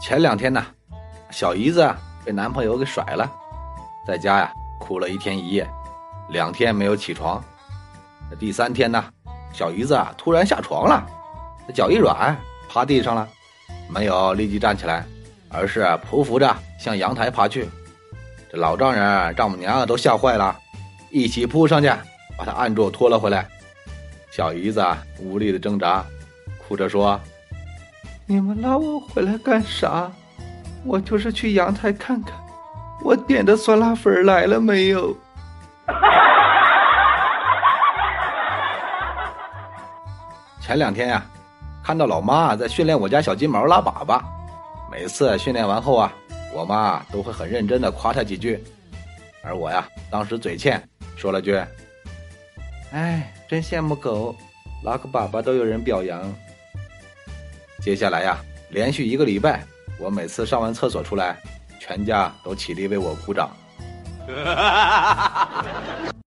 前两天呢，小姨子被男朋友给甩了，在家呀哭了一天一夜，两天没有起床。第三天呢，小姨子啊突然下床了，脚一软趴地上了，没有立即站起来，而是匍匐着向阳台爬去。这老丈人丈母娘都吓坏了，一起扑上去把她按住拖了回来。小姨子无力的挣扎，哭着说。你们拉我回来干啥？我就是去阳台看看，我点的酸辣粉来了没有？前两天呀，看到老妈在训练我家小金毛拉粑粑，每次训练完后啊，我妈都会很认真的夸她几句，而我呀，当时嘴欠，说了句：“哎，真羡慕狗，拉个粑粑都有人表扬。”接下来呀，连续一个礼拜，我每次上完厕所出来，全家都起立为我鼓掌。